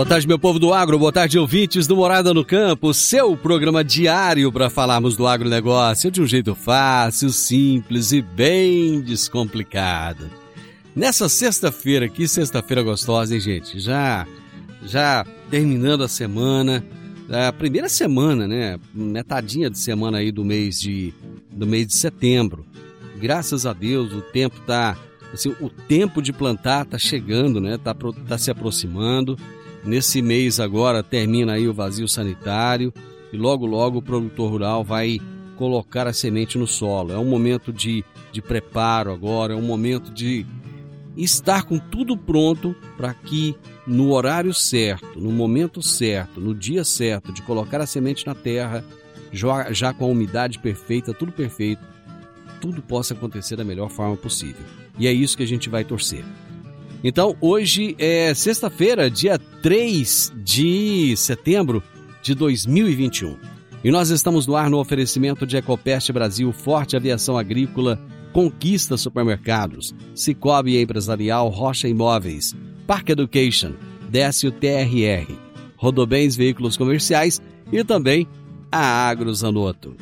Boa tarde, meu povo do agro, boa tarde, ouvintes do Morada no Campo, seu programa diário para falarmos do agronegócio de um jeito fácil, simples e bem descomplicado. Nessa sexta-feira aqui, sexta-feira gostosa, hein, gente? Já, já terminando a semana, a primeira semana, né? Metadinha de semana aí do mês de, do mês de setembro. Graças a Deus, o tempo tá, assim, o tempo de plantar tá chegando, né? Tá, tá se aproximando. Nesse mês agora termina aí o vazio sanitário e logo logo o produtor rural vai colocar a semente no solo. É um momento de, de preparo agora, é um momento de estar com tudo pronto para que no horário certo, no momento certo, no dia certo de colocar a semente na terra, já, já com a umidade perfeita, tudo perfeito, tudo possa acontecer da melhor forma possível. E é isso que a gente vai torcer. Então, hoje é sexta-feira, dia 3 de setembro de 2021. E nós estamos no ar no oferecimento de Ecopest Brasil, Forte Aviação Agrícola, Conquista Supermercados, Cicobi Empresarial, Rocha Imóveis, Park Education, Décio TRR, Rodobens Veículos Comerciais e também a Agro Zanotto.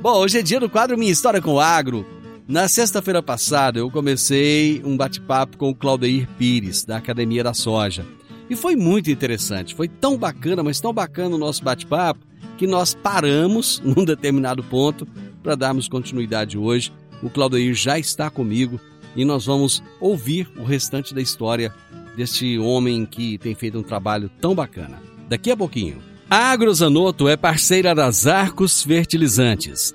Bom, hoje é dia do quadro Minha História com o Agro. Na sexta-feira passada, eu comecei um bate-papo com o Claudeir Pires, da Academia da Soja. E foi muito interessante, foi tão bacana, mas tão bacana o nosso bate-papo, que nós paramos num determinado ponto para darmos continuidade hoje. O Claudeir já está comigo e nós vamos ouvir o restante da história deste homem que tem feito um trabalho tão bacana. Daqui a pouquinho. A Agrozanoto é parceira das Arcos Fertilizantes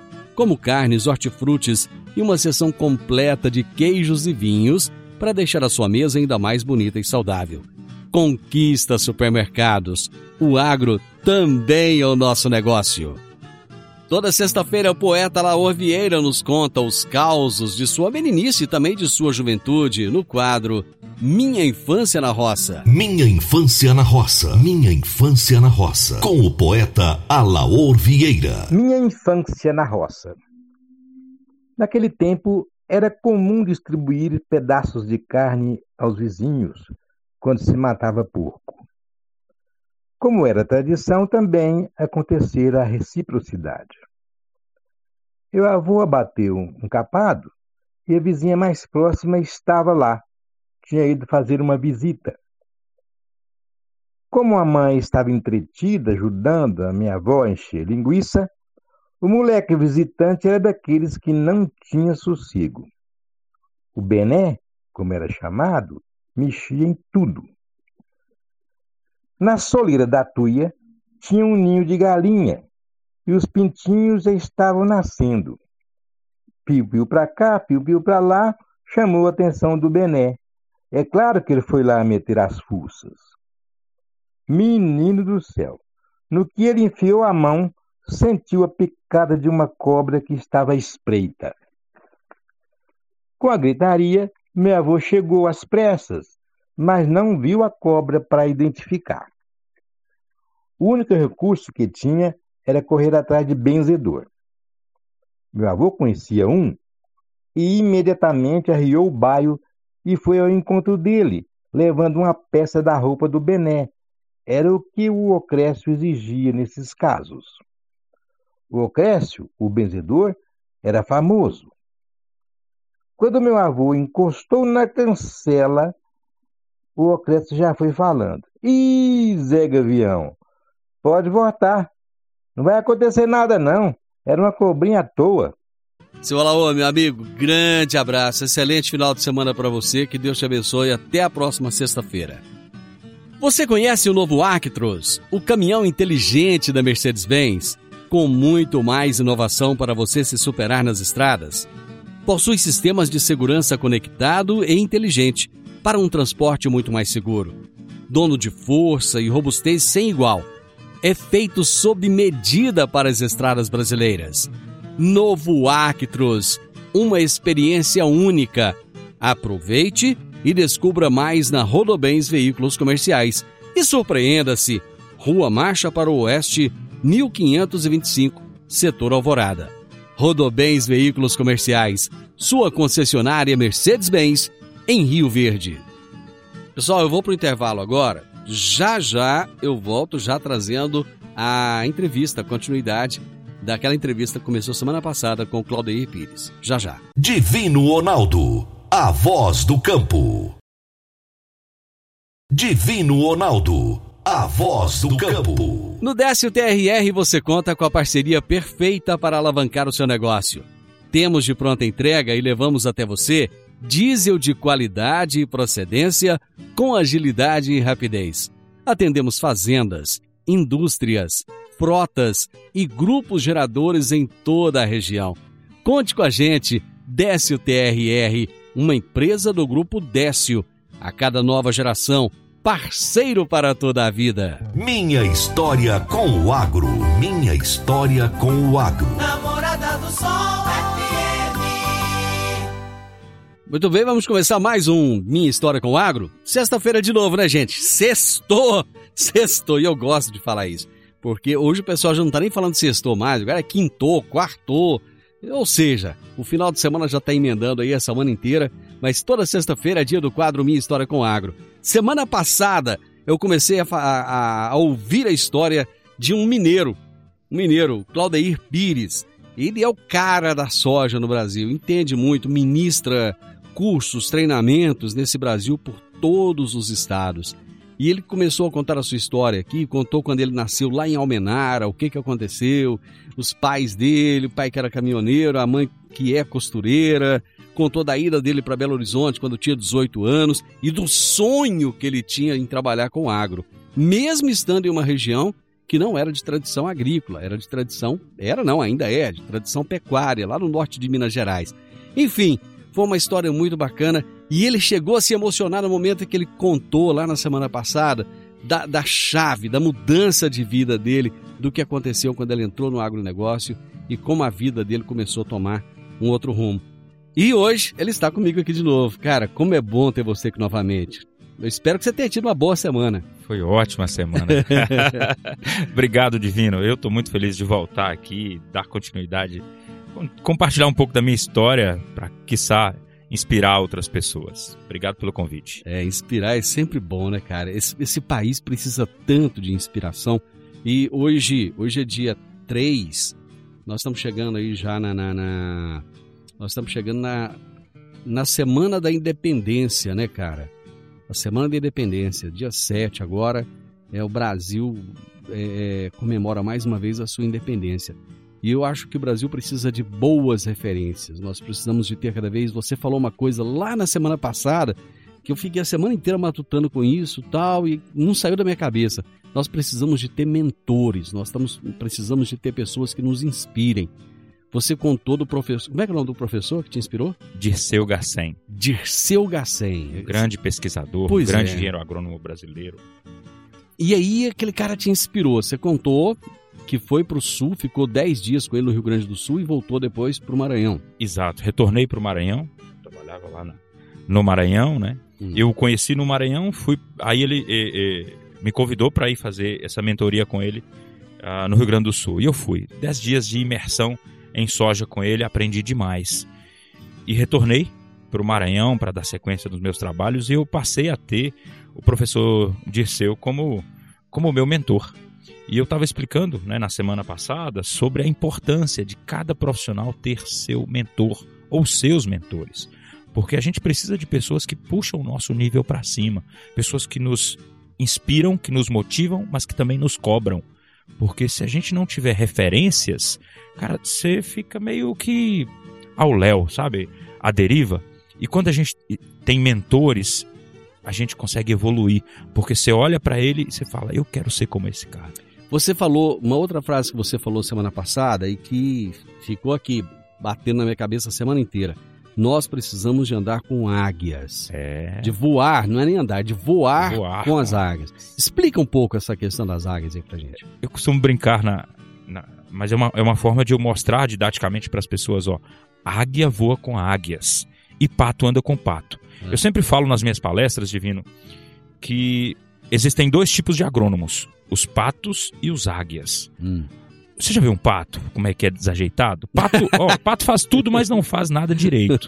como carnes, hortifrutis e uma seção completa de queijos e vinhos para deixar a sua mesa ainda mais bonita e saudável. Conquista Supermercados. O agro também é o nosso negócio. Toda sexta-feira, o poeta Laor Vieira nos conta os causos de sua meninice e também de sua juventude no quadro Minha Infância na Roça. Minha Infância na Roça. Minha Infância na Roça. Com o poeta Alaor Vieira. Minha Infância na Roça. Naquele tempo, era comum distribuir pedaços de carne aos vizinhos quando se matava porco. Como era tradição, também acontecera a reciprocidade. Meu avô abateu um capado e a vizinha mais próxima estava lá. Tinha ido fazer uma visita. Como a mãe estava entretida ajudando a minha avó a encher linguiça, o moleque visitante era daqueles que não tinha sossego. O Bené, como era chamado, mexia em tudo. Na soleira da tuia tinha um ninho de galinha e os pintinhos já estavam nascendo. Piu-piu para cá, piu-piu para lá, chamou a atenção do Bené. É claro que ele foi lá meter as fuças. Menino do céu! No que ele enfiou a mão, sentiu a picada de uma cobra que estava à espreita. Com a gritaria, meu avô chegou às pressas, mas não viu a cobra para identificar. O único recurso que tinha era correr atrás de benzedor. Meu avô conhecia um e imediatamente arriou o baio e foi ao encontro dele, levando uma peça da roupa do Bené. Era o que o Ocrécio exigia nesses casos. O Ocrécio, o benzedor, era famoso. Quando meu avô encostou na cancela, o Ocrécio já foi falando. Ih, Zé Gavião, pode voltar. Não vai acontecer nada, não. Era uma cobrinha à toa. Seu Alaô, meu amigo, grande abraço, excelente final de semana para você, que Deus te abençoe até a próxima sexta-feira. Você conhece o novo Actros, o caminhão inteligente da Mercedes-Benz, com muito mais inovação para você se superar nas estradas? Possui sistemas de segurança conectado e inteligente para um transporte muito mais seguro. Dono de força e robustez sem igual é feito sob medida para as estradas brasileiras. Novo Actros, uma experiência única. Aproveite e descubra mais na Rodobens Veículos Comerciais. E surpreenda-se! Rua Marcha para o Oeste, 1525, Setor Alvorada. Rodobens Veículos Comerciais, sua concessionária Mercedes-Benz, em Rio Verde. Pessoal, eu vou para o intervalo agora. Já já eu volto já trazendo a entrevista, a continuidade daquela entrevista que começou semana passada com o Claudio Pires. Já já. Divino Ronaldo, a voz do campo. Divino Ronaldo, a voz do campo. No Décio TRR você conta com a parceria perfeita para alavancar o seu negócio. Temos de pronta entrega e levamos até você diesel de qualidade e procedência com agilidade e rapidez. Atendemos fazendas, indústrias, frotas e grupos geradores em toda a região. Conte com a gente, Décio TRR, uma empresa do grupo Décio. A cada nova geração, parceiro para toda a vida. Minha história com o agro. Minha história com o agro. Namorada do Sol FM. Muito bem, vamos começar mais um Minha História com o Agro. Sexta-feira de novo, né, gente? Sextou! Sextou, e eu gosto de falar isso. Porque hoje o pessoal já não tá nem falando sextou mais, agora é quintou, quartou. Ou seja, o final de semana já está emendando aí a semana inteira, mas toda sexta-feira é dia do quadro Minha História com Agro. Semana passada eu comecei a, a, a ouvir a história de um mineiro, um mineiro, Claudeir Pires. Ele é o cara da soja no Brasil, entende muito, ministra cursos, treinamentos nesse Brasil por todos os estados. E ele começou a contar a sua história aqui, contou quando ele nasceu lá em Almenara, o que, que aconteceu, os pais dele, o pai que era caminhoneiro, a mãe que é costureira, contou da ida dele para Belo Horizonte quando tinha 18 anos e do sonho que ele tinha em trabalhar com agro, mesmo estando em uma região que não era de tradição agrícola, era de tradição, era não, ainda é, de tradição pecuária, lá no norte de Minas Gerais. Enfim, foi uma história muito bacana e ele chegou a se emocionar no momento em que ele contou lá na semana passada da, da chave, da mudança de vida dele, do que aconteceu quando ele entrou no agronegócio e como a vida dele começou a tomar um outro rumo. E hoje ele está comigo aqui de novo. Cara, como é bom ter você aqui novamente. Eu espero que você tenha tido uma boa semana. Foi ótima semana. Obrigado, Divino. Eu estou muito feliz de voltar aqui, dar continuidade, compartilhar um pouco da minha história para, quiçá, inspirar outras pessoas. Obrigado pelo convite. É, inspirar é sempre bom, né, cara? Esse, esse país precisa tanto de inspiração. E hoje, hoje é dia 3, nós estamos chegando aí já na, na, na nós estamos chegando na na semana da independência, né, cara? A semana da independência, dia 7 agora, é o Brasil é, comemora mais uma vez a sua independência. E eu acho que o Brasil precisa de boas referências. Nós precisamos de ter cada vez. Você falou uma coisa lá na semana passada que eu fiquei a semana inteira matutando com isso, tal, e não saiu da minha cabeça. Nós precisamos de ter mentores. Nós estamos, precisamos de ter pessoas que nos inspirem. Você contou do professor. Como é que é o nome do professor que te inspirou? Dirceu Garcem, Dirceu Gacem. um grande pesquisador, Pois um grande é. engenheiro agrônomo brasileiro. E aí aquele cara te inspirou. Você contou que foi para o sul, ficou 10 dias com ele no Rio Grande do Sul e voltou depois para o Maranhão. Exato. Retornei para o Maranhão, trabalhava lá na- no Maranhão, né? Hum. Eu o conheci no Maranhão, fui. Aí ele eh, eh, me convidou para ir fazer essa mentoria com ele ah, no Rio Grande do Sul. E eu fui. Dez dias de imersão em soja com ele, aprendi demais. E retornei para o Maranhão para dar sequência nos meus trabalhos e eu passei a ter o professor Dirceu como, como meu mentor. E eu estava explicando né, na semana passada sobre a importância de cada profissional ter seu mentor ou seus mentores. Porque a gente precisa de pessoas que puxam o nosso nível para cima, pessoas que nos inspiram, que nos motivam, mas que também nos cobram. Porque se a gente não tiver referências, cara, você fica meio que ao léu, sabe? A deriva. E quando a gente tem mentores, a gente consegue evoluir. Porque você olha para ele e você fala, eu quero ser como esse cara. Você falou uma outra frase que você falou semana passada e que ficou aqui batendo na minha cabeça a semana inteira. Nós precisamos de andar com águias. É. De voar, não é nem andar, de voar, Voar com com as águias. Explica um pouco essa questão das águias aí pra gente. eu costumo brincar na, na- mas é uma, é uma forma de eu mostrar didaticamente para as pessoas, ó, águia voa com águias e pato anda com pato. Eu sempre falo nas minhas palestras, Divino, que existem dois tipos de agrônomos, os patos e os águias. Hum. Você já viu um pato? Como é que é desajeitado? Pato, ó, pato faz tudo, mas não faz nada direito.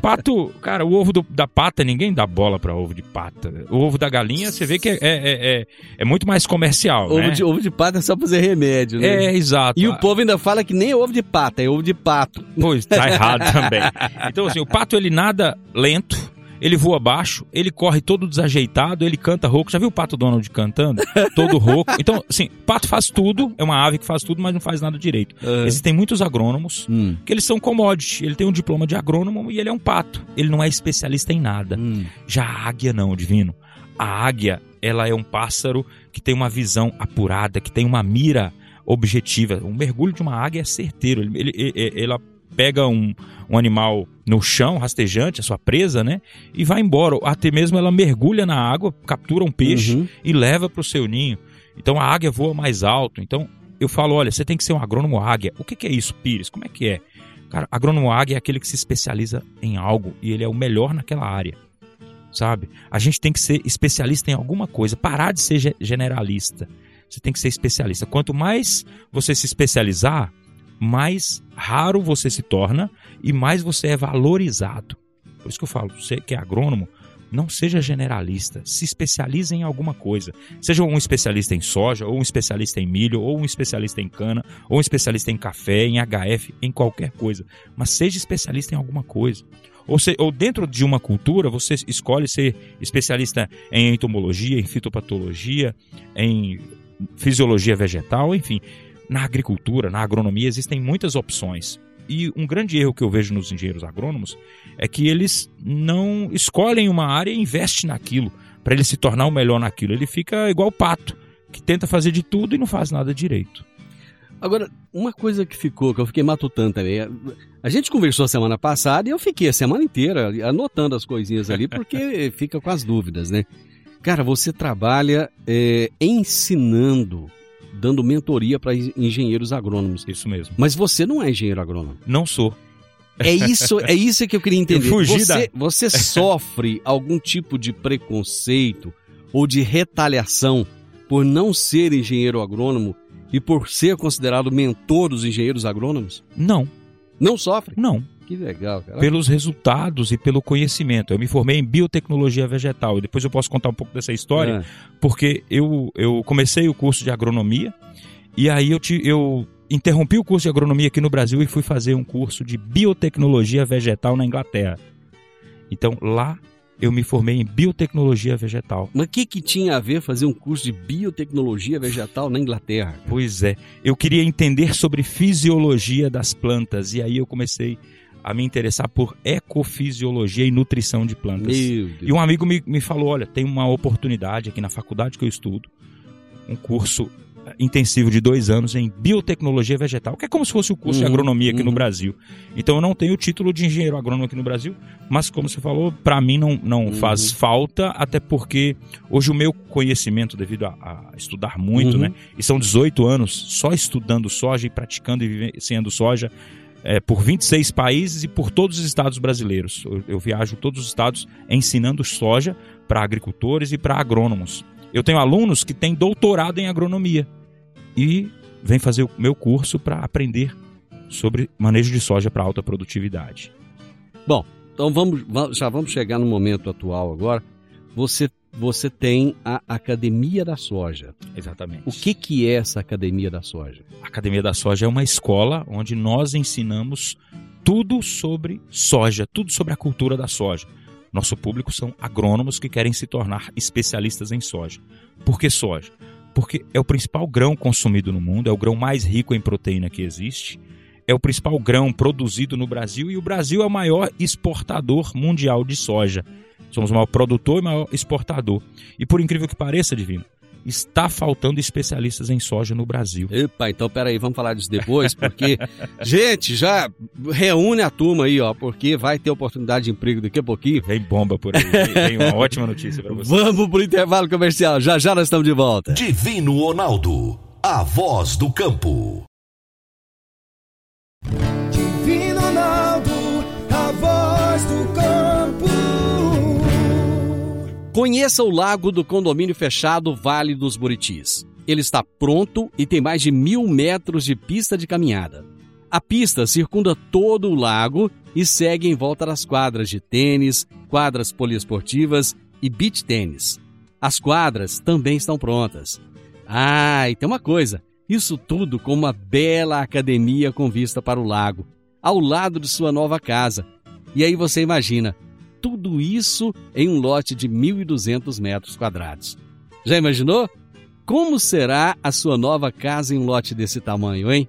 Pato, cara, o ovo do- da pata, ninguém dá bola para ovo de pata. O ovo da galinha, você vê que é, é, é, é muito mais comercial, Ovo, né? de, ovo de pato é só fazer remédio, né? É, exato. E o povo ainda fala que nem é ovo de pata, é ovo de pato. Pois, tá errado também. Então, assim, o pato ele nada lento, ele voa baixo, ele corre todo desajeitado, ele canta rouco. Já viu o pato Donald cantando? Todo rouco. Então, assim, pato faz tudo, é uma ave que faz tudo, mas não faz nada direito. Existem muitos agrônomos Hum, que eles são commodity. Ele tem um diploma de agrônomo e ele é um pato. Ele não é especialista em nada. hum. Já a águia não, divino. A águia, ela é um pássaro que tem uma visão apurada, que tem uma mira objetiva. Um mergulho de uma águia é certeiro. Ele, ele- ele- ela pega um, um animal no chão, rastejante, a sua presa, né? E vai embora. Até mesmo ela mergulha na água, captura um peixe Uhum. e leva para o seu ninho. Então a águia voa mais alto. Então eu falo, olha, você tem que ser um agrônomo águia. O que, que é isso, Pires? Como é que é? Cara, agrônomo águia é aquele que se especializa em algo e ele é o melhor naquela área. Sabe? A gente tem que ser especialista em alguma coisa, parar de ser ge- generalista. Você tem que ser especialista. Quanto mais você se especializar, mais raro você se torna e mais você é valorizado. Por isso que eu falo, você que é agrônomo, não seja generalista, se especialize em alguma coisa. Seja um especialista em soja, ou um especialista em milho, ou um especialista em cana, ou um especialista em café, em HF, em qualquer coisa. Mas seja especialista em alguma coisa. Ou, se- ou dentro de uma cultura, você escolhe ser especialista em entomologia, em fitopatologia, em fisiologia vegetal, enfim. Na agricultura, na agronomia, existem muitas opções. E um grande erro que eu vejo nos engenheiros agrônomos é que eles não escolhem uma área e investem naquilo para ele se tornar o melhor naquilo. Ele fica igual o pato, que tenta fazer de tudo e não faz nada direito. Agora, uma coisa que ficou, que eu fiquei matutando também. é- A gente conversou semana passada e eu fiquei a semana inteira anotando as coisinhas ali, porque fica com as dúvidas, né? Cara, você trabalha é, ensinando, dando mentoria para engenheiros agrônomos. Isso mesmo. Mas você não é engenheiro agrônomo. Não sou. É isso, é isso que eu queria entender. Eu fugi você, da- você sofre algum tipo de preconceito ou de retaliação por não ser engenheiro agrônomo e por ser considerado mentor dos engenheiros agrônomos? Não, Não sofre? não. Que legal, cara. Pelos resultados e pelo conhecimento. Eu me formei em biotecnologia vegetal e depois eu posso contar um pouco dessa história. Ah, porque eu, eu comecei o curso de agronomia e aí eu, te, eu interrompi o curso de agronomia aqui no Brasil e fui fazer um curso de biotecnologia vegetal na Inglaterra. Então lá eu me formei em biotecnologia vegetal. Mas o que, que tinha a ver fazer um curso de biotecnologia vegetal na Inglaterra? Pois é, eu queria entender sobre fisiologia das plantas e aí eu comecei a me interessar por ecofisiologia e nutrição de plantas. E um amigo me, me falou: olha, tem uma oportunidade aqui na faculdade que eu estudo, um curso intensivo de dois anos em biotecnologia vegetal, que é como se fosse o curso de Uhum, agronomia aqui no uhum. Brasil. Então eu não tenho o título de engenheiro agrônomo aqui no Brasil, mas como você falou, para mim não, não Uhum. faz falta, até porque hoje o meu conhecimento, devido a, a estudar muito, Uhum. né? E são 18 anos só estudando soja e praticando e vivenciando soja é, por 26 países e por todos os estados brasileiros. Eu, eu viajo todos os estados ensinando soja para agricultores e para agrônomos. Eu tenho alunos que têm doutorado em agronomia e vêm fazer o meu curso para aprender sobre manejo de soja para alta produtividade. Então vamos, va- já vamos chegar no momento atual agora. Você, você tem a Academia da Soja. Exatamente. O que, que é essa Academia da Soja? A Academia da Soja é uma escola onde nós ensinamos tudo sobre soja, tudo sobre a cultura da soja. Nosso público são agrônomos que querem se tornar especialistas em soja. Por que soja? Porque é o principal grão consumido no mundo, é o grão mais rico em proteína que existe, é o principal grão produzido no Brasil e o Brasil é o maior exportador mundial de soja. Somos o maior produtor e maior exportador. E por incrível que pareça, Divino, está faltando especialistas em soja no Brasil. Epa, então peraí, vamos falar disso depois, porque, gente, já reúne a turma aí, ó, porque vai ter oportunidade de emprego daqui a pouquinho. Vem bomba por aí. Vem uma ótima notícia para você. Vamos pro intervalo comercial, já já nós estamos de volta. Divino Ronaldo, a voz do campo. Conheça o lago do condomínio fechado Vale dos Buritis. Ele está pronto e tem mais de mil metros de pista de caminhada. A pista circunda todo o lago e segue em volta das quadras de tênis, quadras poliesportivas e beach tênis. As quadras também estão prontas. Ah, e tem uma coisa: isso tudo com uma bela academia com vista para o lago, ao lado de sua nova casa. E aí você imagina, tudo isso em um lote de 1.200 metros quadrados. Já imaginou? Como será a sua nova casa em um lote desse tamanho, hein?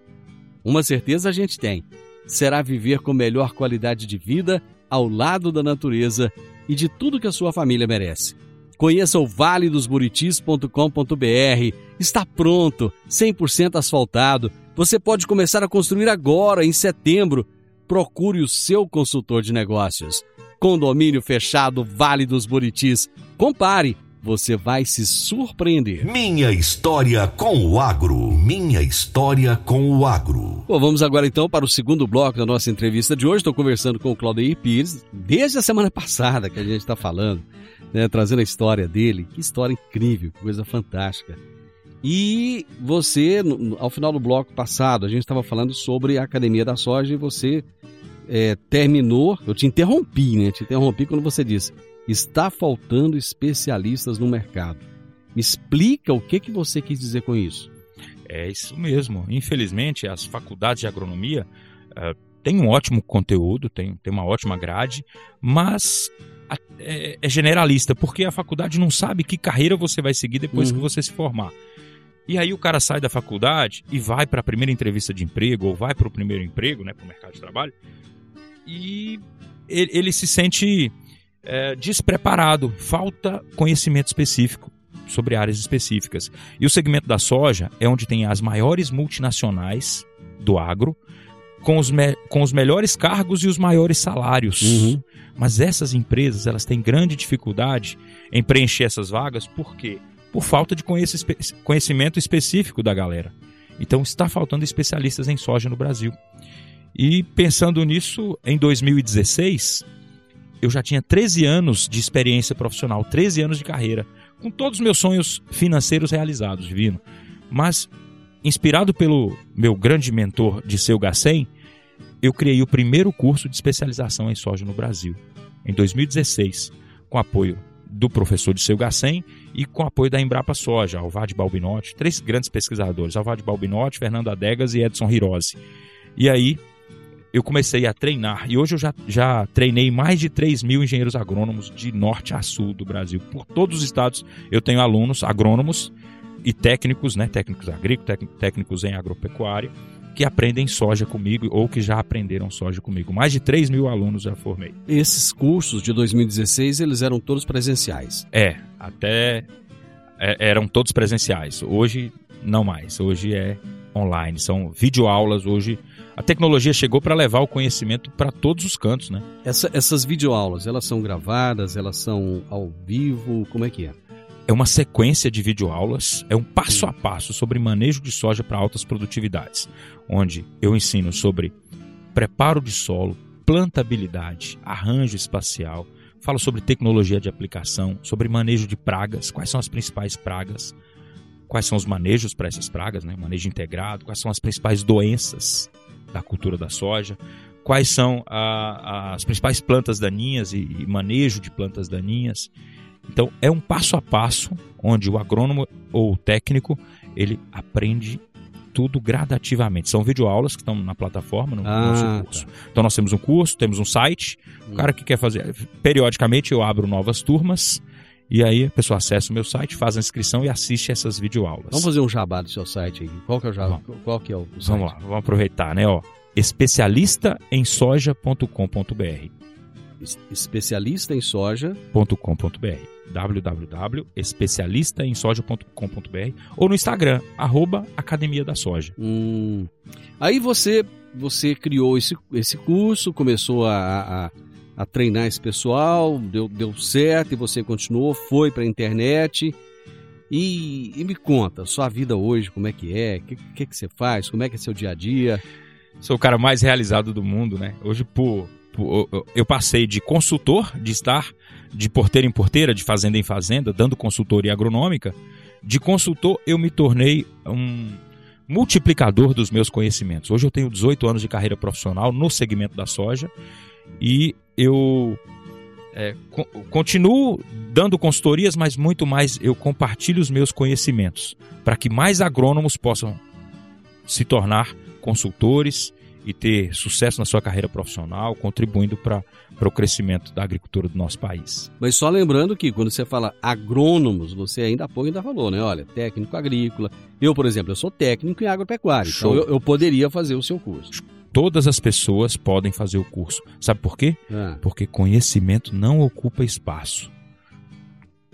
Uma certeza a gente tem: será viver com melhor qualidade de vida ao lado da natureza e de tudo que a sua família merece. Conheça o valedosburitis.com.br. Está pronto, 100% asfaltado. Você pode começar a construir agora, em setembro. Procure o seu consultor de negócios. Condomínio fechado Vale dos Buritis. Compare, você vai se surpreender. Minha história com o agro. Minha história com o agro. Bom, vamos agora então para o segundo bloco da nossa entrevista de hoje. Estou conversando com o Claudio Pires, desde a semana passada que a gente está falando, né, trazendo a história dele. Que história incrível, que coisa fantástica. E você, ao final do bloco passado, a gente estava falando sobre a Academia da Soja e você é, terminou. Eu te interrompi, né? Te interrompi quando você disse: está faltando especialistas no mercado. Me explica o que, que você quis dizer com isso. É isso mesmo. Infelizmente, as faculdades de agronomia eh, têm um ótimo conteúdo, têm tem uma ótima grade, mas a- é, é generalista, porque a faculdade não sabe que carreira você vai seguir depois Uhum. que você se formar. E aí o cara sai da faculdade e vai para a primeira entrevista de emprego ou vai para o primeiro emprego, né, para o mercado de trabalho, e ele, ele se sente eh, despreparado, falta conhecimento específico sobre áreas específicas. E o segmento da soja é onde tem as maiores multinacionais do agro, com os, com os melhores cargos e os maiores salários. Uhum. Mas essas empresas elas têm grande dificuldade em preencher essas vagas, por quê? Por falta de conhecimento específico da galera. Então está faltando especialistas em soja no Brasil. E pensando nisso, em 2016, eu já tinha 13 anos de experiência profissional, 13 anos de carreira, com todos os meus sonhos financeiros realizados, Divino. Mas, inspirado pelo meu grande mentor, Disseu Gassen, eu criei o primeiro curso de especialização em soja no Brasil, em 2016, com apoio do professor de seu Gacem e com apoio da Embrapa Soja, Alvade Balbinotti, três grandes pesquisadores, Alvade Balbinotti, Fernando Adegas e Edson Hirose. E aí eu comecei a treinar, e hoje eu já, já treinei mais de 3 mil engenheiros agrônomos de norte a sul do Brasil. Por todos os estados eu tenho alunos agrônomos e técnicos, né, técnicos agrícolas, técnicos em agropecuária, que aprendem soja comigo ou que já aprenderam soja comigo. Mais de 3 mil alunos já formei. Esses cursos de 2016, eles eram todos presenciais? É, até é, eram todos presenciais. Hoje, não mais. Hoje é online. São videoaulas. Hoje, a tecnologia chegou para levar o conhecimento para todos os cantos, né? Essa, essas videoaulas, elas são gravadas, elas são ao vivo, como é que é? É uma sequência de videoaulas, é um passo a passo sobre manejo de soja para altas produtividades, onde eu ensino sobre preparo de solo, plantabilidade, arranjo espacial, falo sobre tecnologia de aplicação, sobre manejo de pragas, quais são as principais pragas, quais são os manejos para essas pragas, né? manejo integrado, quais são as principais doenças da cultura da soja, quais são a, as principais plantas daninhas e, e manejo de plantas daninhas. Então é um passo a passo onde o agrônomo ou o técnico ele aprende tudo gradativamente. São videoaulas que estão na plataforma, no Ah, nosso curso. Então nós temos um curso, temos um site. O cara que quer fazer, periodicamente eu abro novas turmas e aí a pessoa acessa o meu site, faz a inscrição e assiste essas videoaulas. Vamos fazer um jabá do seu site aí. Qual que é o jabá? Qual que é o site? Vamos lá, vamos aproveitar, né? Ó, especialistaemsoja.com.br Es- Especialista em soja. .com.br www.especialistaemsoja.com.br ou no Instagram, arroba Academia da Soja. Hum. Aí você você criou esse, esse curso, começou a, a, a treinar esse pessoal, deu, deu certo e você continuou, foi para a internet. E, e me conta, sua vida hoje, como é que é? O que, que, que você faz? Como é que é seu dia a dia? Sou o cara mais realizado do mundo, né? Hoje, por, por- eu- passei de consultor, de estar de porteira em porteira, de fazenda em fazenda, dando consultoria agronômica. De consultor, eu me tornei um multiplicador dos meus conhecimentos. Hoje eu tenho 18 anos de carreira profissional no segmento da soja e eu é, co- continuo dando consultorias, mas muito mais eu compartilho os meus conhecimentos para que mais agrônomos possam se tornar consultores e ter sucesso na sua carreira profissional, contribuindo para o crescimento da agricultura do nosso país. Mas só lembrando que quando você fala agrônomos, você ainda há pouco ainda falou, né? Olha, técnico agrícola. Eu, por exemplo, eu sou técnico em agropecuária, Show. então eu, eu poderia fazer o seu curso. Todas as pessoas podem fazer o curso. Sabe por quê? Ah, Porque conhecimento não ocupa espaço.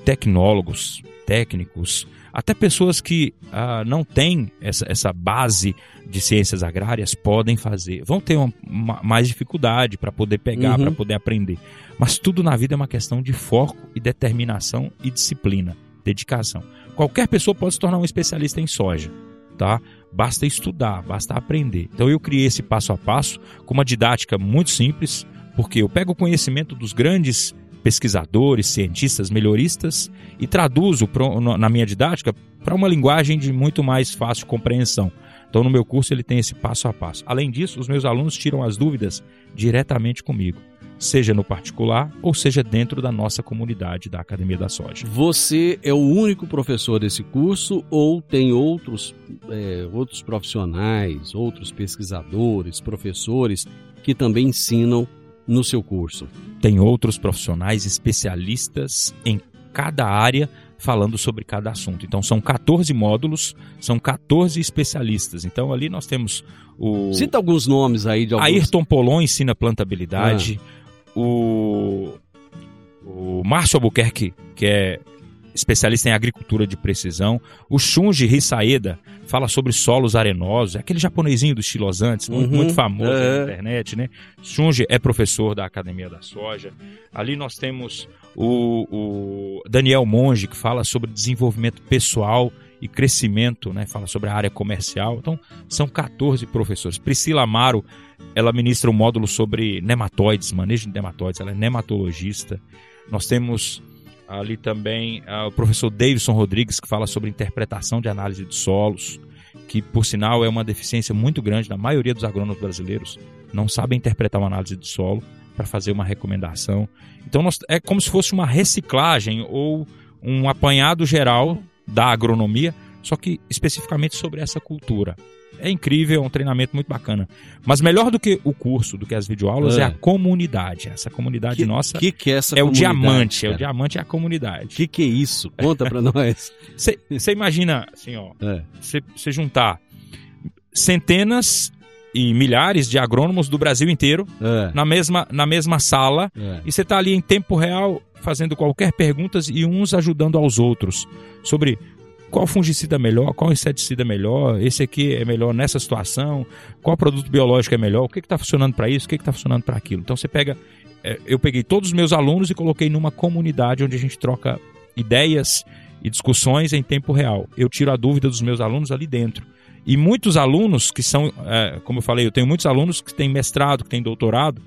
Tecnólogos, técnicos, até pessoas que ah, não têm essa, essa base de ciências agrárias podem fazer. Vão ter uma- uma- mais dificuldade para poder pegar, Uhum. para poder aprender. Mas tudo na vida é uma questão de foco e determinação e disciplina, dedicação. Qualquer pessoa pode se tornar um especialista em soja, tá? Basta estudar, basta aprender. Então eu criei esse passo a passo com uma didática muito simples, porque eu pego o conhecimento dos grandes pesquisadores, cientistas, melhoristas e traduzo na minha didática para uma linguagem de muito mais fácil compreensão. Então no meu curso ele tem esse passo a passo. Além disso, os meus alunos tiram as dúvidas diretamente comigo, seja no particular ou seja dentro da nossa comunidade da Academia da Soja. Você é o único professor desse curso ou tem outros, é, outros profissionais, outros pesquisadores, professores que também ensinam no seu curso? Tem outros profissionais especialistas em cada área falando sobre cada assunto. Então são 14 módulos, são 14 especialistas. Então ali nós temos o Cita alguns nomes aí de alguns... Ayrton Polon ensina plantabilidade, o o Márcio Albuquerque, que é especialista em agricultura de precisão, o Shunji Hisaeda fala sobre solos arenosos, é aquele japonesinho dos estilosantes, muito, Uhum, muito famoso é. na internet, né? Shunji é professor da Academia da Soja. Ali nós temos o, o Daniel Monge, que fala sobre desenvolvimento pessoal e crescimento, né? Fala sobre a área comercial. Então, são 14 professores. Priscila Amaro, ela ministra um módulo sobre nematóides, manejo de nematóides, ela é nematologista. Nós temos ali também ah, o professor Davidson Rodrigues, que fala sobre interpretação de análise de solos, que por sinal é uma deficiência muito grande na maioria dos agrônomos brasileiros, não sabem interpretar uma análise de solo para fazer uma recomendação. Então nós, é como se fosse uma reciclagem ou um apanhado geral da agronomia, só que especificamente sobre essa cultura. É incrível, é um treinamento muito bacana. Mas melhor do que o curso, do que as videoaulas, é, É. a comunidade. Essa comunidade Que, nossa que que é essa é o diamante. É o cara? diamante é a comunidade. Que que é isso? Conta pra nós. Você imagina, assim, ó, É. você juntar centenas e milhares de agrônomos do Brasil inteiro É, na mesma, na mesma sala é. e você tá ali em tempo real fazendo qualquer perguntas e uns ajudando aos outros sobre qual fungicida é melhor, qual inseticida é melhor, esse aqui é melhor nessa situação, qual produto biológico é melhor, o que está funcionando para isso, o que está funcionando para aquilo. Então você pega, é, eu peguei todos os meus alunos e coloquei numa comunidade onde a gente troca ideias e discussões em tempo real. Eu tiro a dúvida dos meus alunos ali dentro. E muitos alunos que são, é, como eu falei, eu tenho muitos alunos que têm mestrado, que têm doutorado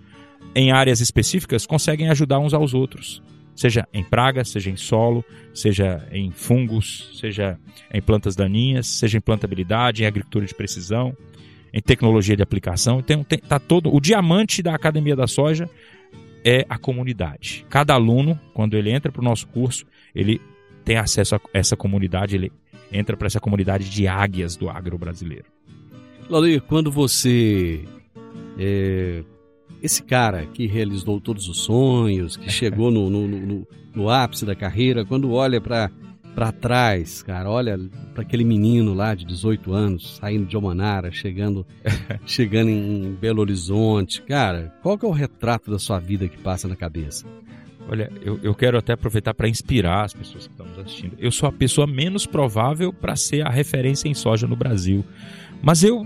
em áreas específicas, conseguem ajudar uns aos outros. Seja em praga, seja em solo, seja em fungos, seja em plantas daninhas, seja em plantabilidade, em agricultura de precisão, em tecnologia de aplicação. Tem, tem, tá todo, o diamante da Academia da Soja é a comunidade. Cada aluno, quando ele entra para o nosso curso, ele tem acesso a essa comunidade, ele entra para essa comunidade de águias do agro brasileiro. Laudir, quando você. é, esse cara que realizou todos os sonhos, que chegou no, no, no- no ápice da carreira, quando olha pra para trás, cara, olha para aquele menino lá de 18 anos, saindo de Omanara, chegando, chegando em Belo Horizonte, cara, qual que é o retrato da sua vida que passa na cabeça? Olha, eu, eu quero até aproveitar para inspirar as pessoas que estão nos assistindo. Eu sou a pessoa menos provável para ser a referência em soja no Brasil. Mas eu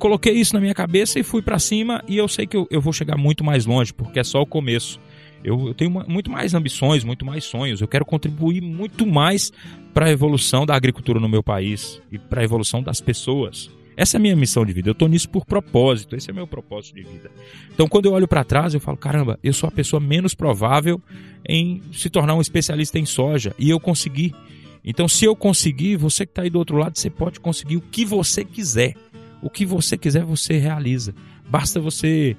coloquei isso na minha cabeça e fui para cima e eu sei que eu, eu vou chegar muito mais longe, porque é só o começo. Eu, eu tenho uma- muito mais ambições, muito mais sonhos. Eu quero contribuir muito mais para a evolução da agricultura no meu país e para a evolução das pessoas. Essa é a minha missão de vida. Eu estou nisso por propósito. Esse é meu propósito de vida. Então, quando eu olho para trás, eu falo: caramba, eu sou a pessoa menos provável em se tornar um especialista em soja. E eu consegui. Então, se eu conseguir, você que está aí do outro lado, você pode conseguir o que você quiser. O que você quiser, você realiza. Basta você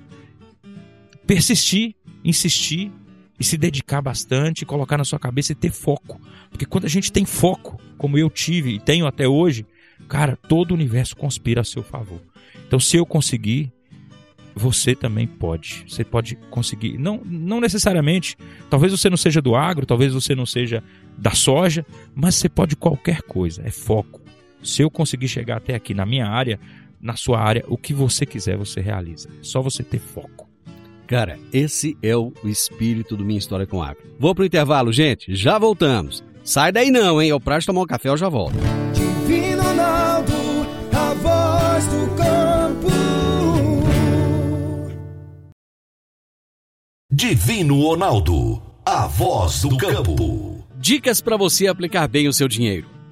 persistir, insistir e se dedicar bastante, colocar na sua cabeça e ter foco. Porque quando a gente tem foco, como eu tive e tenho até hoje, cara, todo o universo conspira a seu favor. Então, se eu conseguir, você também pode. Você pode conseguir. Não, não necessariamente. Talvez você não seja do agro, talvez você não seja da soja, mas você pode qualquer coisa. É foco. Se eu conseguir chegar até aqui na minha área, na sua área, o que você quiser, você realiza. É só você ter foco. Cara, esse é o espírito do Minha História com Agro. Vou pro intervalo, gente, já voltamos. Sai daí não, hein? Eu prazo tomar um café, eu já volto. Divino Ronaldo, a voz do campo. Divino Ronaldo, a voz do campo. Dicas para você aplicar bem o seu dinheiro.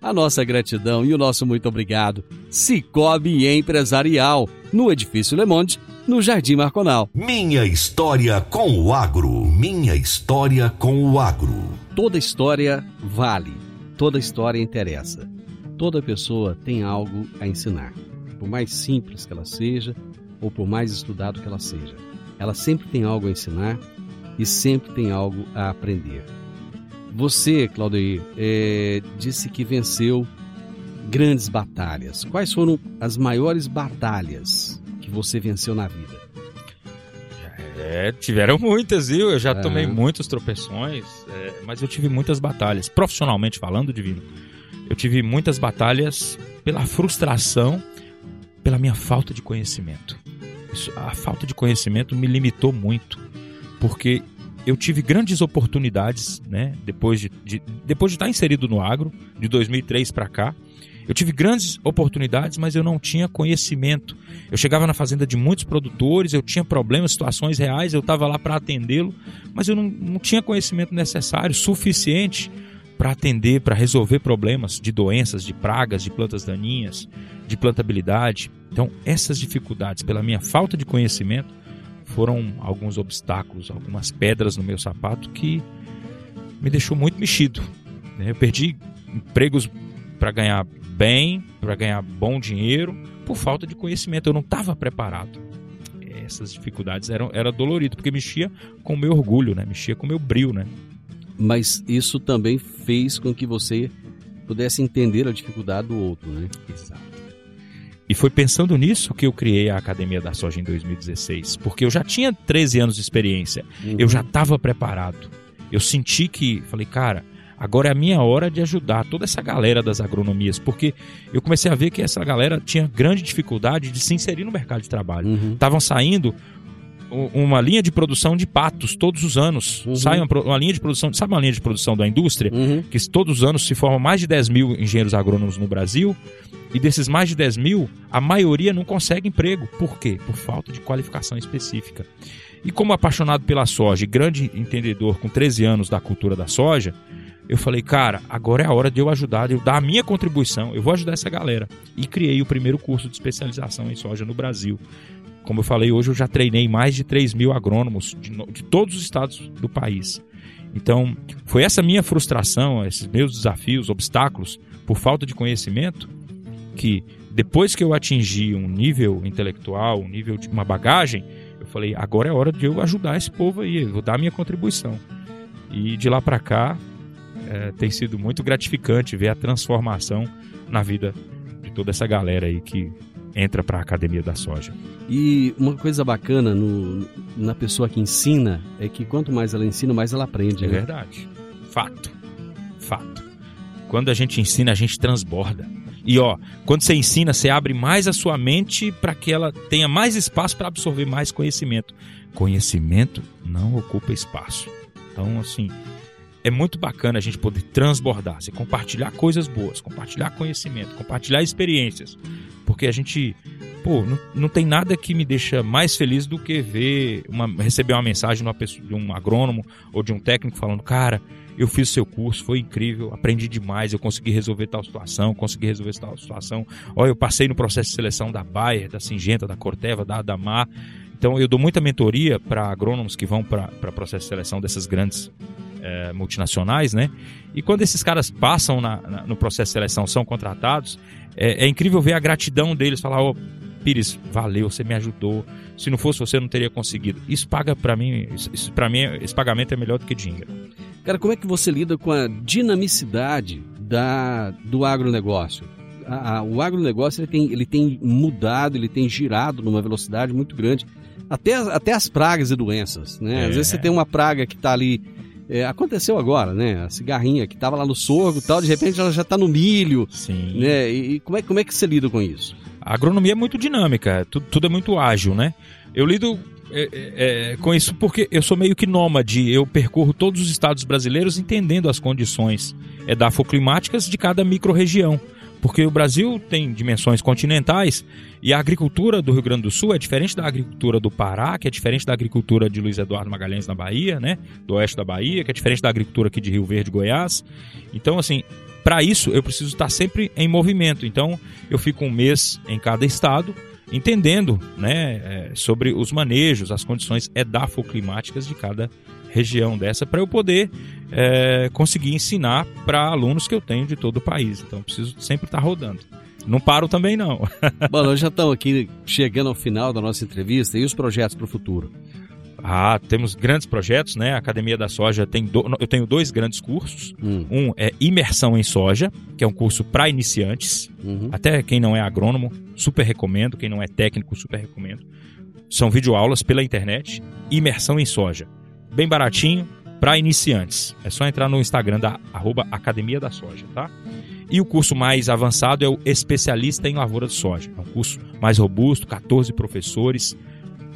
a nossa gratidão e o nosso muito obrigado. Cicobi Empresarial, no Edifício Le Monde, no Jardim Marconal. Minha história com o agro. Minha história com o agro. Toda história vale, toda história interessa. Toda pessoa tem algo a ensinar, por mais simples que ela seja ou por mais estudado que ela seja. Ela sempre tem algo a ensinar e sempre tem algo a aprender. Você, Claudio, é, disse que venceu grandes batalhas. Quais foram as maiores batalhas que você venceu na vida? É, tiveram muitas, viu? Eu já É. tomei muitos tropeções, é, mas eu tive muitas batalhas. Profissionalmente falando, Divino, eu tive muitas batalhas pela frustração, pela minha falta de conhecimento. Isso- a falta de conhecimento me limitou muito, porque eu tive grandes oportunidades, né? Depois de, de- depois de estar inserido no agro, de 2003 para cá, Eu tive grandes oportunidades, mas eu não tinha conhecimento. Eu chegava na fazenda de muitos produtores, eu tinha problemas, situações reais, eu estava lá para atendê-lo, mas eu não, não tinha conhecimento necessário, suficiente para atender, para resolver problemas de doenças, de pragas, de plantas daninhas, de plantabilidade. Então, essas dificuldades, pela minha falta de conhecimento, foram alguns obstáculos, algumas pedras no meu sapato que me deixou muito mexido. né? Eu perdi empregos para ganhar bem, para ganhar bom dinheiro, por falta de conhecimento. Eu não estava preparado. Essas dificuldades eram era dolorido, porque mexia com o meu orgulho, né? Mexia com o meu brilho, né? Mas isso também fez com que você pudesse entender a dificuldade do outro, né? Exato. E foi pensando nisso que eu criei a Academia da Soja em 2016, porque eu já tinha 13 anos de experiência, Uhum. eu já estava preparado. Eu senti que, falei, cara, agora é a minha hora de ajudar toda essa galera das agronomias, porque eu comecei a ver que essa galera tinha grande dificuldade de se inserir no mercado de trabalho. Uhum. Estavam saindo u- uma linha de produção de patos todos os anos. Uhum. Sai uma, uma linha de produção, sabe uma linha de produção da indústria? Uhum. que todos os anos se formam mais de 10 mil engenheiros agrônomos no Brasil, e desses mais de 10 mil, a maioria não consegue emprego. Por quê? Por falta de qualificação específica. E como apaixonado pela soja e grande entendedor com 13 anos da cultura da soja, eu falei, cara, agora é a hora de eu ajudar, de eu dar a minha contribuição, eu vou ajudar essa galera. E criei o primeiro curso de especialização em soja no Brasil. Como eu falei, hoje eu já treinei mais de 3 mil agrônomos de, de todos os estados do país. Então, foi essa minha frustração, esses meus desafios, obstáculos, por falta de conhecimento, que depois que eu atingi um nível intelectual, um nível de uma bagagem, eu falei, agora é hora de eu ajudar esse povo aí, eu vou dar a minha contribuição. E de lá para cá, eh, tem sido muito gratificante ver a transformação na vida de toda essa galera aí que entra para a Academia da Soja. E uma coisa bacana no- na pessoa que ensina é que quanto mais ela ensina, mais ela aprende. É né? verdade. Fato. Fato. Quando a gente ensina, a gente transborda. E ó, quando você ensina, você abre mais a sua mente para que ela tenha mais espaço para absorver mais conhecimento. Conhecimento não ocupa espaço. Então, assim, é muito bacana a gente poder transbordar, se compartilhar coisas boas, compartilhar conhecimento, compartilhar experiências. Porque a gente, pô, não, não tem nada que me deixa mais feliz do que ver uma, receber uma mensagem de, uma pessoa, de um agrônomo ou de um técnico falando, cara, eu fiz seu curso, foi incrível, aprendi demais, eu consegui resolver tal situação, consegui resolver tal situação. Olha, eu passei no processo de seleção da Bayer, da Singenta, da Corteva, da Adamar. Então eu dou muita mentoria para agrônomos que vão para processo de seleção dessas grandes eh, multinacionais, né? E quando esses caras passam na- na- no processo de seleção, são contratados, é, é incrível ver a gratidão deles, falar, ô Pires, valeu, você me ajudou. Se não fosse você, eu não teria conseguido. Isso paga para mim, isso, isso para mim, esse pagamento é melhor do que dinheiro. Cara, como é que você lida com a dinamicidade da, do agronegócio? A- a- o agronegócio ele tem, ele tem mudado, ele tem girado numa velocidade muito grande. Até, as- até as pragas e doenças, né? É. Às vezes você tem uma praga que está ali. é, aconteceu agora, né? A cigarrinha que estava lá no sorgo tal, de repente ela já está no milho, Sim. né? E, como, é, como é que você lida com isso? A agronomia é muito dinâmica, tudo, tudo é muito ágil, né? Eu lido é, é, é, com isso porque eu sou meio que nômade, eu percorro todos os estados brasileiros entendendo as condições é, dafoclimáticas de cada microrregião. Porque o Brasil tem dimensões continentais e a agricultura do Rio Grande do Sul é diferente da agricultura do Pará, que é diferente da agricultura de Luiz Eduardo Magalhães na Bahia, né? Do oeste da Bahia, que é diferente da agricultura aqui de Rio Verde, Goiás. Então, assim, para isso eu preciso estar sempre em movimento. Então, eu fico um mês em cada estado entendendo né, é, sobre os manejos, as condições edafoclimáticas de cada região dessa para eu poder é, conseguir ensinar para alunos que eu tenho de todo o país. Então, preciso sempre estar rodando. Não paro também não. Bom, nós já estamos aqui chegando ao final da nossa entrevista e os projetos para o futuro. Ah, temos grandes projetos, né? A Academia da Soja tem do... eu tenho dois grandes cursos. Hum, Um é imersão em soja, que é um curso para iniciantes. uhum. Até quem não é agrônomo, super recomendo. Quem não é técnico, super recomendo. São videoaulas pela internet, imersão em soja. Bem baratinho, para iniciantes. É só entrar no Instagram da arroba Academia da Soja, tá? E o curso mais avançado é o Especialista em Lavoura de Soja. É um curso mais robusto, 14 professores,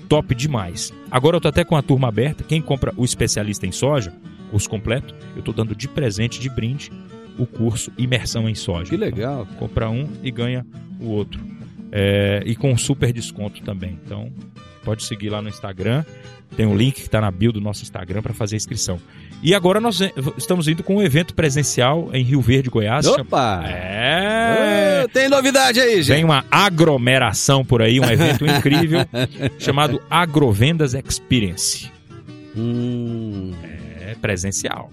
top demais. Agora eu tô até com a turma aberta. Quem compra o Especialista em Soja, curso completo, eu tô dando de presente, de brinde, o curso Imersão em Soja. Que legal. Então, compra um e ganha o outro. É, e com super desconto também. Então, pode seguir lá no Instagram. Tem um link que está na bio do nosso Instagram para fazer a inscrição. E agora nós estamos indo com um evento presencial em Rio Verde, Goiás. Opa! É! tem novidade aí, gente. Tem uma aglomeração por aí, um evento incrível chamado Agrovendas Experience. Hum. É presencial.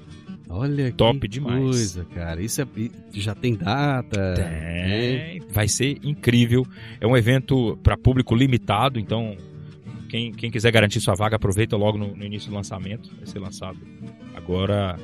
Olha Top que demais. coisa, cara. Isso é, já tem data? Tem. Vai ser incrível. É um evento para público limitado, então quem, quem quiser garantir sua vaga, aproveita logo no, no início do lançamento. Vai ser lançado agora.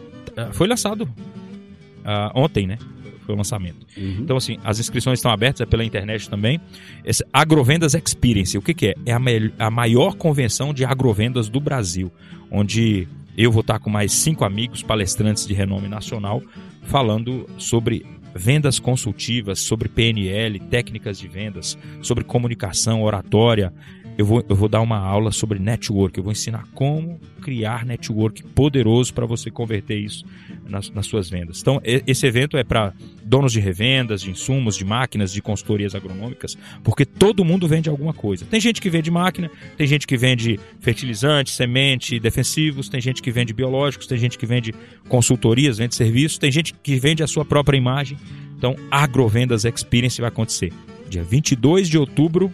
Foi lançado uh, ontem, né? Foi o lançamento. Uhum. Então, assim, as inscrições estão abertas é pela internet também. Esse Agrovendas Experience, o que, que é? É a, a maior convenção de agrovendas do Brasil, onde eu vou estar com mais cinco amigos palestrantes de renome nacional falando sobre vendas consultivas, sobre PNL, técnicas de vendas, sobre comunicação, oratória, eu vou, eu vou dar uma aula sobre network. Eu vou ensinar como criar network poderoso para você converter isso nas, nas, suas vendas. Então, esse evento é para donos de revendas, de insumos, de máquinas, de consultorias agronômicas, porque todo mundo vende alguma coisa. Tem gente que vende máquina, tem gente que vende fertilizante, semente, defensivos, tem gente que vende biológicos, tem gente que vende consultorias, vende serviços, tem gente que vende a sua própria imagem. Então, Agrovendas Experience vai acontecer dia 22 de outubro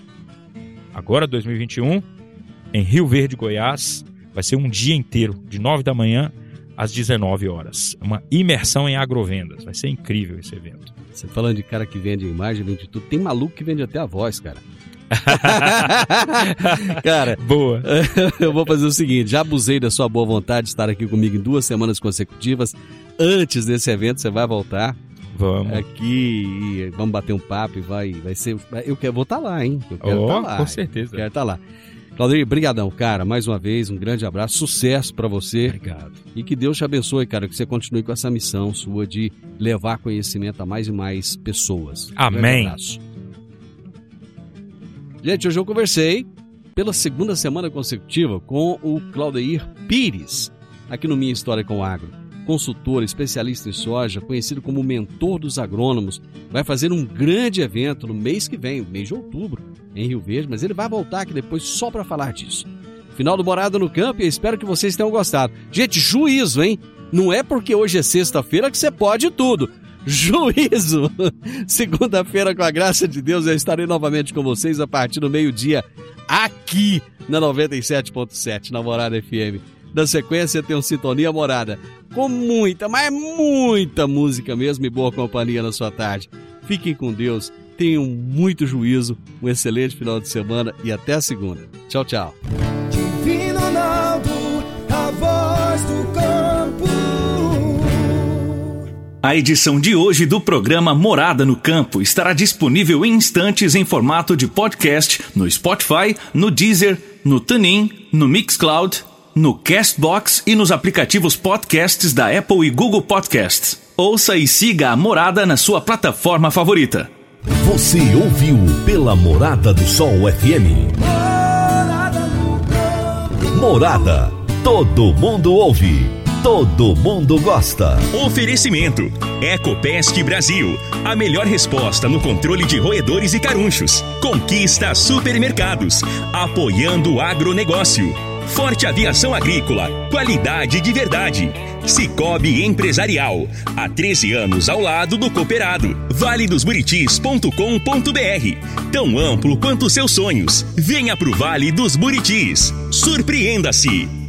agora 2021, em Rio Verde, Goiás. Vai ser um dia inteiro, de 9 da manhã às 19 horas. Uma imersão em agrovendas. Vai ser incrível esse evento. Você falando de cara que vende imagem, vende tudo. Tem maluco que vende até a voz, cara. cara, boa. Eu vou fazer o seguinte: já abusei da sua boa vontade de estar aqui comigo em duas semanas consecutivas. Antes desse evento, você vai voltar. Vamos. Aqui, vamos bater um papo e vai, vai ser. Eu quero, vou estar tá lá, hein? Eu quero oh, estar tá lá. Com certeza. Quero estar tá lá. Claudio, brigadão, cara. Mais uma vez, um grande abraço, sucesso para você. Obrigado. E que Deus te abençoe, cara, que você continue com essa missão sua de levar conhecimento a mais e mais pessoas. Amém. Um abraço. Gente, hoje eu conversei pela segunda semana consecutiva com o Claudeir Pires, aqui no Minha História com o Agro consultor, especialista em soja, conhecido como mentor dos agrônomos, vai fazer um grande evento no mês que vem, mês de outubro, em Rio Verde, mas ele vai voltar aqui depois só para falar disso. Final do Morada no Campo e espero que vocês tenham gostado. Gente, juízo, hein? Não é porque hoje é sexta-feira que você pode tudo. Juízo! Segunda-feira, com a graça de Deus, eu estarei novamente com vocês a partir do meio-dia, aqui na 97.7, na Morada FM. Da sequência tem um Sintonia Morada, com muita, mas muita música mesmo e boa companhia na sua tarde. Fiquem com Deus, tenham muito juízo, um excelente final de semana e até a segunda. Tchau, tchau. Divino Ronaldo, a voz do campo. A edição de hoje do programa Morada no Campo estará disponível em instantes em formato de podcast no Spotify, no Deezer, no TuneIn, no Mixcloud no Castbox e nos aplicativos podcasts da Apple e Google Podcasts. Ouça e siga a Morada na sua plataforma favorita. Você ouviu pela Morada do Sol FM. Morada. Todo mundo ouve. Todo mundo gosta. Oferecimento: Ecopest Brasil. A melhor resposta no controle de roedores e carunchos. Conquista supermercados. Apoiando o agronegócio. Forte Aviação Agrícola, qualidade de verdade. Cicobi Empresarial, há 13 anos ao lado do cooperado. valedosburitis.com.br, tão amplo quanto seus sonhos. Venha pro Vale dos Buritis. Surpreenda-se.